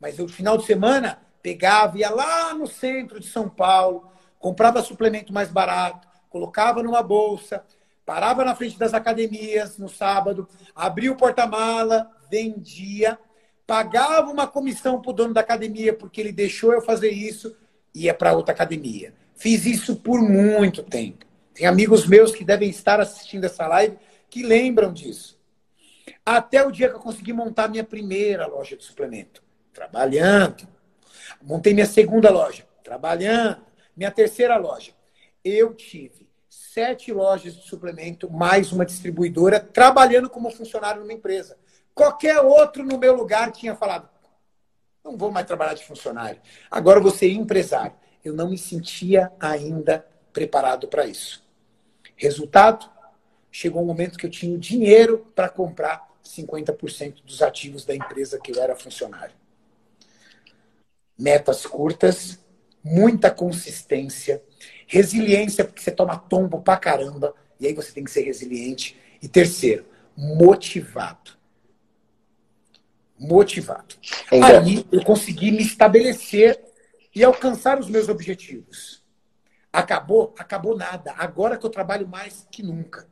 Mas eu, no final de semana, pegava, ia lá no centro de São Paulo, comprava suplemento mais barato, colocava numa bolsa, parava na frente das academias no sábado, abria o porta-mala, vendia, pagava uma comissão para o dono da academia porque ele deixou eu fazer isso, ia para outra academia. Fiz isso por muito tempo. Tem amigos meus que devem estar assistindo essa live que lembram disso. Até o dia que eu consegui montar minha primeira loja de suplemento. Trabalhando. Montei minha segunda loja. Trabalhando. Minha terceira loja. Eu tive sete lojas de suplemento, mais uma distribuidora, trabalhando como funcionário numa empresa. Qualquer outro no meu lugar tinha falado: não vou mais trabalhar de funcionário. Agora você é empresário. Eu não me sentia ainda preparado para isso. Resultado: chegou um momento que eu tinha o dinheiro para comprar 50% dos ativos da empresa que eu era funcionário. Metas curtas, muita consistência, resiliência, porque você toma tombo pra caramba, e aí você tem que ser resiliente. E terceiro, motivado motivado. Aí eu consegui me estabelecer e alcançar os meus objetivos. Acabou? Acabou nada. Agora que eu trabalho mais que nunca.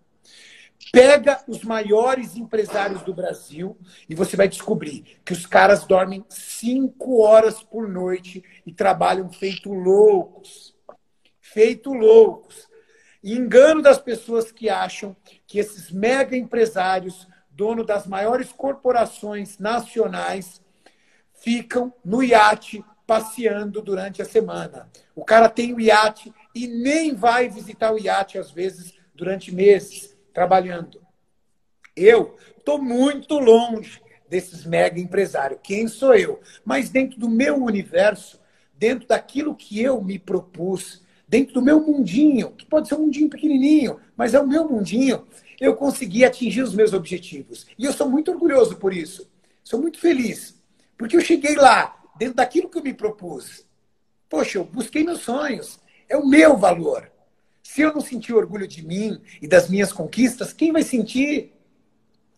Pega os maiores empresários do Brasil e você vai descobrir que os caras dormem cinco horas por noite e trabalham feito loucos. Feito loucos. Engano das pessoas que acham que esses mega empresários dono das maiores corporações nacionais, ficam no iate passeando durante a semana. O cara tem o iate e nem vai visitar o iate, às vezes, durante meses, trabalhando. Eu estou muito longe desses mega empresários. Quem sou eu? Mas dentro do meu universo, dentro daquilo que eu me propus, dentro do meu mundinho, que pode ser um mundinho pequenininho, mas é o meu mundinho, eu consegui atingir os meus objetivos. E eu sou muito orgulhoso por isso. Sou muito feliz. Porque eu cheguei lá, dentro daquilo que eu me propus. Poxa, eu busquei meus sonhos. É o meu valor. Se eu não sentir orgulho de mim e das minhas conquistas, quem vai sentir?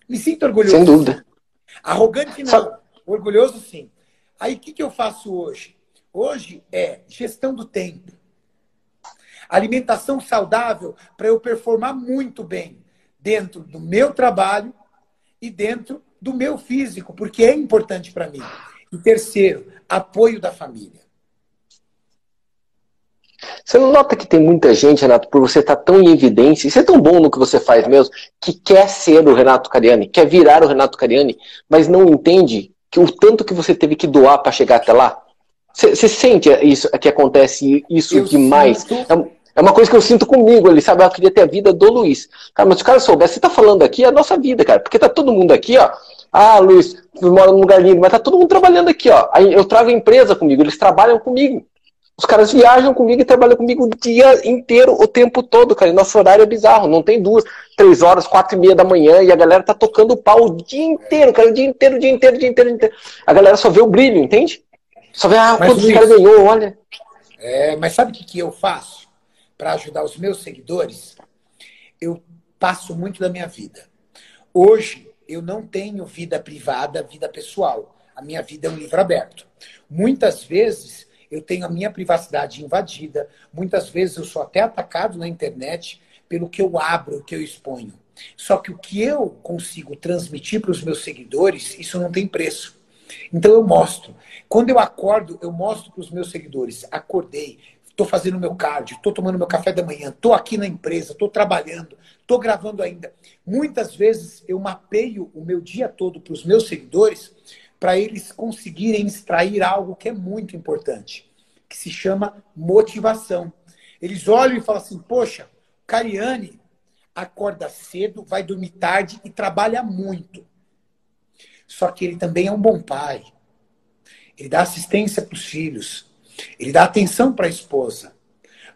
Me sinto orgulhoso. Sem dúvida. Arrogante não. Orgulhoso sim. Aí o que, que eu faço hoje? Hoje é gestão do tempo. Alimentação saudável para eu performar muito bem dentro do meu trabalho e dentro do meu físico, porque é importante para mim. E terceiro, apoio da família. Você não nota que tem muita gente, Renato, por você estar tá tão em evidência, e ser tão bom no que você faz mesmo, que quer ser o Renato Cariani, quer virar o Renato Cariani, mas não entende que o tanto que você teve que doar para chegar até lá? Você sente isso que acontece isso Eu demais? Sinto... É é uma coisa que eu sinto comigo ali, sabe? Eu queria ter a vida do Luiz. Cara, mas se o cara soubesse, você tá falando aqui, é a nossa vida, cara. Porque tá todo mundo aqui, ó. Ah, Luiz, mora num lugar lindo, mas tá todo mundo trabalhando aqui, ó. Aí eu trago a empresa comigo, eles trabalham comigo. Os caras viajam comigo e trabalham comigo o dia inteiro, o tempo todo, cara. E nosso horário é bizarro. Não tem duas, três horas, quatro e meia da manhã e a galera tá tocando pau o dia inteiro, cara. O dia inteiro, o dia inteiro, o dia inteiro, o dia inteiro. A galera só vê o brilho, entende? Só vê, ah, quantos o cara ganhou, olha. É, mas sabe o que, que eu faço? para ajudar os meus seguidores, eu passo muito da minha vida. Hoje, eu não tenho vida privada, vida pessoal. A minha vida é um livro aberto. Muitas vezes eu tenho a minha privacidade invadida, muitas vezes eu sou até atacado na internet pelo que eu abro, o que eu exponho. Só que o que eu consigo transmitir para os meus seguidores, isso não tem preço. Então eu mostro. Quando eu acordo, eu mostro para os meus seguidores: acordei, estou fazendo meu cardio, estou tomando meu café da manhã, estou aqui na empresa, estou trabalhando, estou gravando ainda. Muitas vezes eu mapeio o meu dia todo para os meus seguidores para eles conseguirem extrair algo que é muito importante, que se chama motivação. Eles olham e falam assim: Poxa, Cariane acorda cedo, vai dormir tarde e trabalha muito. Só que ele também é um bom pai. Ele dá assistência para os filhos. Ele dá atenção para a esposa.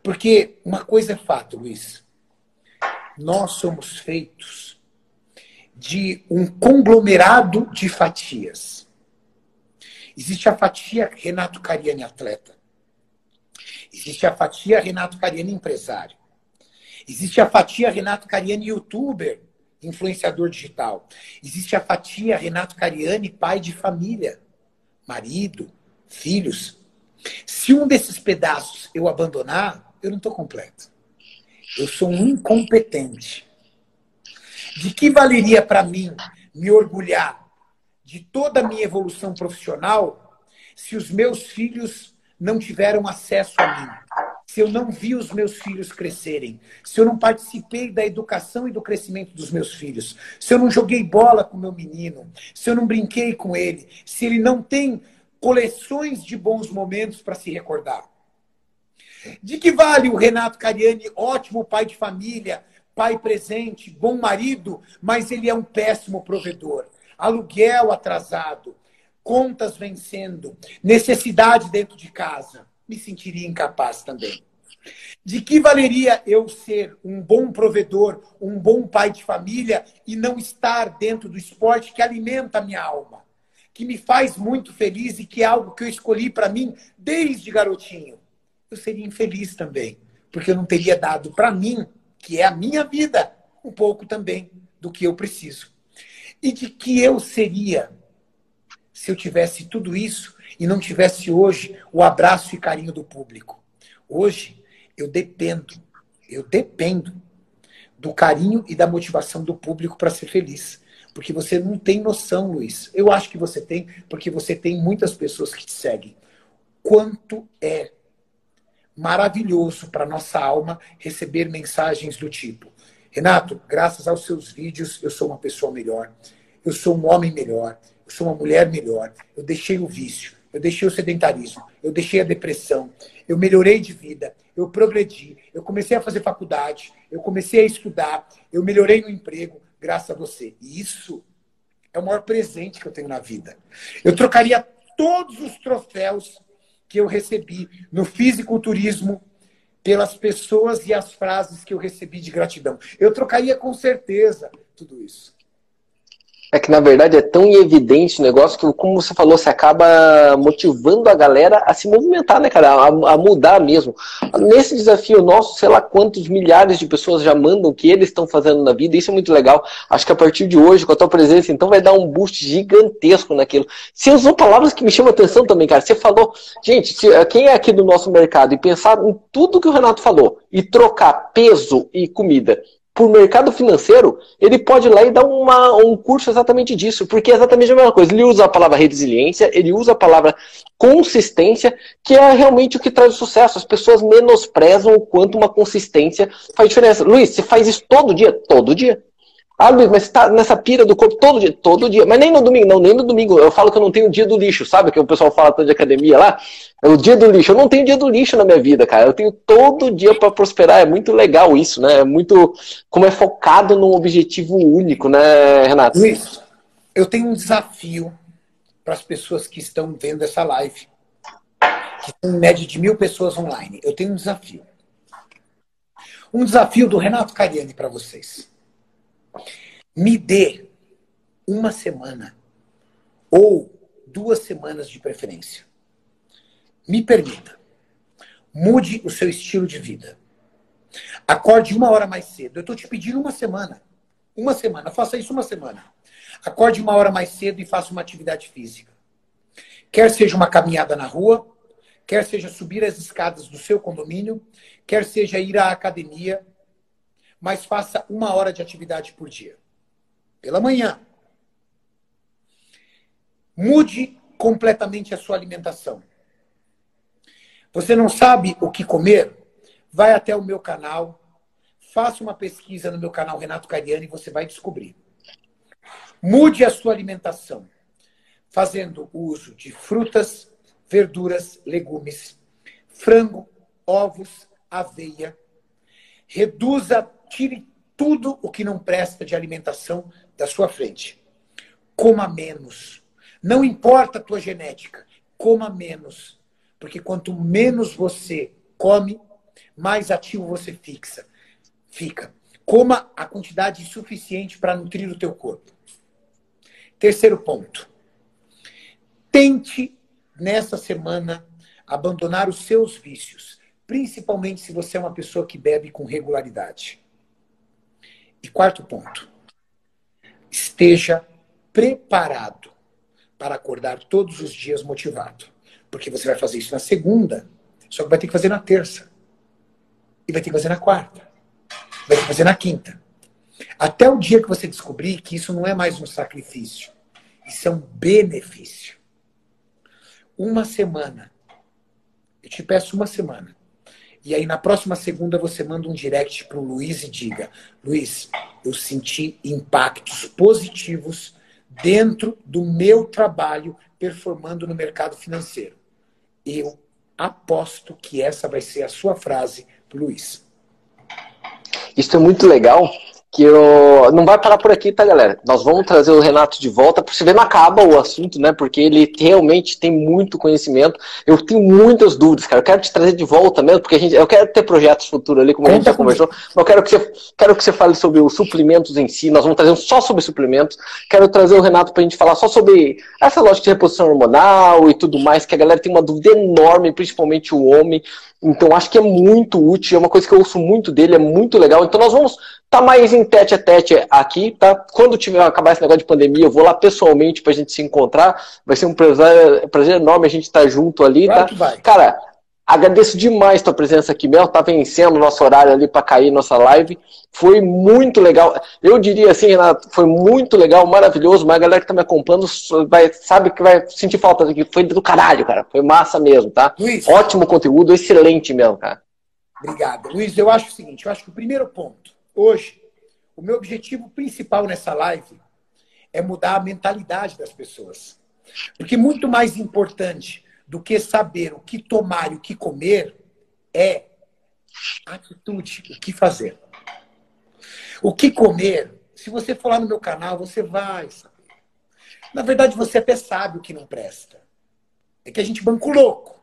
Porque uma coisa é fato, Luiz. Nós somos feitos de um conglomerado de fatias. Existe a fatia Renato Cariani atleta. Existe a fatia Renato Cariani empresário. Existe a fatia Renato Cariani youtuber, influenciador digital. Existe a fatia Renato Cariani pai de família, marido, filhos. Se um desses pedaços eu abandonar, eu não estou completo. Eu sou um incompetente. De que valeria para mim me orgulhar de toda a minha evolução profissional se os meus filhos não tiveram acesso a mim? Se eu não vi os meus filhos crescerem, se eu não participei da educação e do crescimento dos meus filhos, se eu não joguei bola com meu menino, se eu não brinquei com ele, se ele não tem coleções de bons momentos para se recordar. De que vale o Renato Cariani, ótimo pai de família, pai presente, bom marido, mas ele é um péssimo provedor. Aluguel atrasado, contas vencendo, necessidade dentro de casa. Me sentiria incapaz também. De que valeria eu ser um bom provedor, um bom pai de família e não estar dentro do esporte que alimenta a minha alma? que me faz muito feliz e que é algo que eu escolhi para mim desde garotinho, eu seria infeliz também, porque eu não teria dado para mim, que é a minha vida, um pouco também do que eu preciso. E de que eu seria se eu tivesse tudo isso e não tivesse hoje o abraço e carinho do público. Hoje eu dependo, eu dependo do carinho e da motivação do público para ser feliz. Porque você não tem noção, Luiz. Eu acho que você tem, porque você tem muitas pessoas que te seguem. Quanto é maravilhoso para nossa alma receber mensagens do tipo: Renato, graças aos seus vídeos, eu sou uma pessoa melhor, eu sou um homem melhor, eu sou uma mulher melhor, eu deixei o vício, eu deixei o sedentarismo, eu deixei a depressão, eu melhorei de vida, eu progredi, eu comecei a fazer faculdade, eu comecei a estudar, eu melhorei no emprego, graças a você. E isso é o maior presente que eu tenho na vida. Eu trocaria todos os troféus que eu recebi no fisiculturismo pelas pessoas e as frases que eu recebi de gratidão. Eu trocaria com certeza tudo isso. É que na verdade é tão evidente o negócio que, como você falou, você acaba motivando a galera a se movimentar, né, cara? A, a, mudar mesmo. Nesse desafio nosso, sei lá quantos milhares de pessoas já mandam o que eles estão fazendo na vida, isso é muito legal. Acho que a partir de hoje, com a tua presença, então vai dar um boost gigantesco naquilo. Você usou palavras que me chamam atenção também, cara. Você falou, gente, se, quem é aqui do nosso mercado e pensar em tudo que o Renato falou e trocar peso e comida por mercado financeiro, ele pode ir lá e dar uma, um curso exatamente disso, porque é exatamente a mesma coisa. Ele usa a palavra resiliência, ele usa a palavra consistência, que é realmente o que traz o sucesso. As pessoas menosprezam o quanto uma consistência faz diferença. Luiz, você faz isso todo dia? Todo dia. Ah, Luiz, mas você tá nessa pira do corpo todo dia? Todo dia. Mas nem no domingo, não, nem no domingo. Eu falo que eu não tenho dia do lixo, sabe? Que o pessoal fala tanto de academia lá. É o dia do lixo. Eu não tenho dia do lixo na minha vida, cara. Eu tenho todo dia para prosperar. É muito legal isso, né? É muito. Como é focado num objetivo único, né, Renato? Luiz, eu tenho um desafio para as pessoas que estão vendo essa live. Que tem em média de mil pessoas online. Eu tenho um desafio. Um desafio do Renato Cariani para vocês. Me dê uma semana ou duas semanas de preferência. Me permita. Mude o seu estilo de vida. Acorde uma hora mais cedo. Eu estou te pedindo uma semana. Uma semana. Faça isso uma semana. Acorde uma hora mais cedo e faça uma atividade física. Quer seja uma caminhada na rua, quer seja subir as escadas do seu condomínio, quer seja ir à academia, mas faça uma hora de atividade por dia. Pela manhã. Mude completamente a sua alimentação. Você não sabe o que comer? Vai até o meu canal, faça uma pesquisa no meu canal Renato Cariani e você vai descobrir. Mude a sua alimentação, fazendo uso de frutas, verduras, legumes, frango, ovos, aveia. Reduza Tire tudo o que não presta de alimentação da sua frente. Coma menos. Não importa a tua genética, coma menos. Porque quanto menos você come, mais ativo você fixa, fica. Coma a quantidade suficiente para nutrir o teu corpo. Terceiro ponto. Tente nessa semana, abandonar os seus vícios, principalmente se você é uma pessoa que bebe com regularidade. E quarto ponto, esteja preparado para acordar todos os dias motivado. Porque você vai fazer isso na segunda, só que vai ter que fazer na terça. E vai ter que fazer na quarta. Vai ter que fazer na quinta. Até o dia que você descobrir que isso não é mais um sacrifício, isso é um benefício. Uma semana. Eu te peço uma semana. E aí, na próxima segunda, você manda um direct para o Luiz e diga: Luiz, eu senti impactos positivos dentro do meu trabalho performando no mercado financeiro. Eu aposto que essa vai ser a sua frase Luiz. Isso é muito legal, que eu... não vai parar por aqui, tá, galera? Nós vamos trazer o Renato de volta, para você ver, não acaba o assunto, né? Porque ele realmente tem muito conhecimento. Eu tenho muitas dúvidas, cara. Eu quero te trazer de volta mesmo, porque a gente, eu quero ter projetos futuros ali, como Conta a gente já conversou. Mas eu quero que, você, quero que você fale sobre os suplementos em si. Nós vamos trazer só sobre suplementos. Quero trazer o Renato pra gente falar só sobre essa lógica de reposição hormonal e tudo mais, que a galera tem uma dúvida enorme, principalmente o homem. Então acho que é muito útil, é uma coisa que eu ouço muito dele, é muito legal. Então nós vamos estar tá mais em tete a tete aqui, tá? Quando tiver acabar esse negócio de pandemia, eu vou lá pessoalmente pra gente se encontrar. Vai ser um prazer, prazer enorme a gente estar tá junto ali, tá? Cara, Agradeço demais tua presença aqui, Mel. Tá vencendo o nosso horário ali para cair nossa live. Foi muito legal. Eu diria assim, Renato, foi muito legal, maravilhoso. Mas a galera que tá me acompanhando vai, sabe que vai sentir falta aqui. Foi do caralho, cara. Foi massa mesmo, tá? Luiz, Ótimo conteúdo, excelente mesmo, cara. Obrigado. Luiz, eu acho o seguinte: eu acho que o primeiro ponto, hoje, o meu objetivo principal nessa live é mudar a mentalidade das pessoas. Porque muito mais importante do que saber o que tomar e o que comer é atitude, o que fazer. O que comer, se você for lá no meu canal, você vai saber. Na verdade, você até sabe o que não presta. É que a gente banco louco,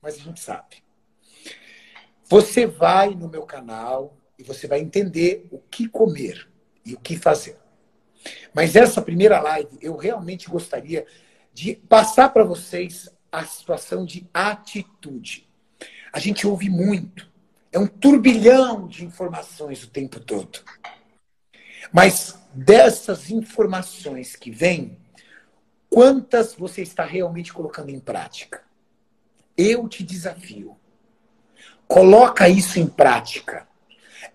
mas a gente sabe. Você vai no meu canal e você vai entender o que comer e o que fazer. Mas essa primeira live, eu realmente gostaria de passar para vocês a situação de atitude. A gente ouve muito. É um turbilhão de informações o tempo todo. Mas dessas informações que vêm, quantas você está realmente colocando em prática? Eu te desafio. Coloca isso em prática.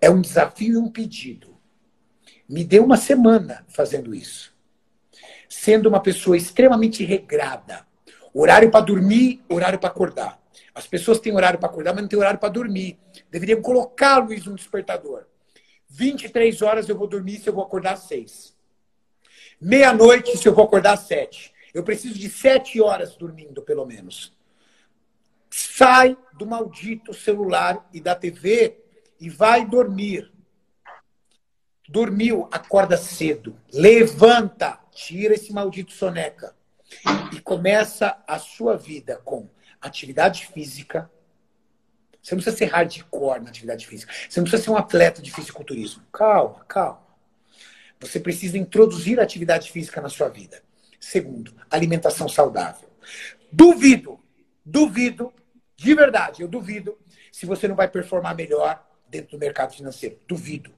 É um desafio e um pedido. Me dê uma semana fazendo isso. Sendo uma pessoa extremamente regrada, Horário para dormir, horário para acordar. As pessoas têm horário para acordar, mas não têm horário para dormir. Deveriam colocar, Luiz, um despertador. 23 horas eu vou dormir se eu vou acordar às 6. Meia-noite se eu vou acordar às 7. Eu preciso de 7 horas dormindo, pelo menos. Sai do maldito celular e da TV e vai dormir. Dormiu, acorda cedo. Levanta, tira esse maldito soneca e começa a sua vida com atividade física. Você não precisa ser hardcore na atividade física. Você não precisa ser um atleta de fisiculturismo. Calma, calma. Você precisa introduzir atividade física na sua vida. Segundo, alimentação saudável. Duvido, duvido, de verdade, eu duvido se você não vai performar melhor dentro do mercado financeiro. Duvido.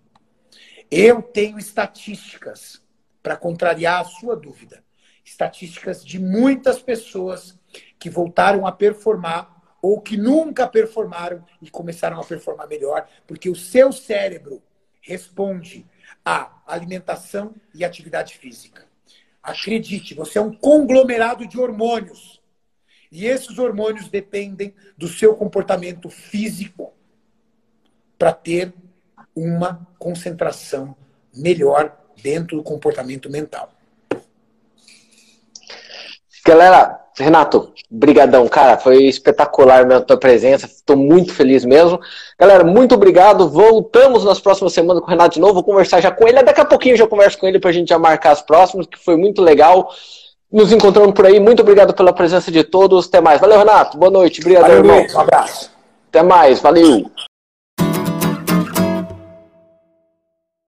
Eu tenho estatísticas para contrariar a sua dúvida estatísticas de muitas pessoas que voltaram a performar ou que nunca performaram e começaram a performar melhor, porque o seu cérebro responde à alimentação e atividade física. Acredite, você é um conglomerado de hormônios. E esses hormônios dependem do seu comportamento físico para ter uma concentração melhor dentro do comportamento mental. Galera, Renato, brigadão, cara, foi espetacular a tua presença, estou muito feliz mesmo. Galera, muito obrigado, voltamos nas próximas semanas com o Renato de novo, vou conversar já com ele, daqui a pouquinho já converso com ele para a gente já marcar as próximas, que foi muito legal. Nos encontrando por aí, muito obrigado pela presença de todos, até mais. Valeu, Renato, boa noite, obrigado, irmão. Um abraço. Até mais, valeu.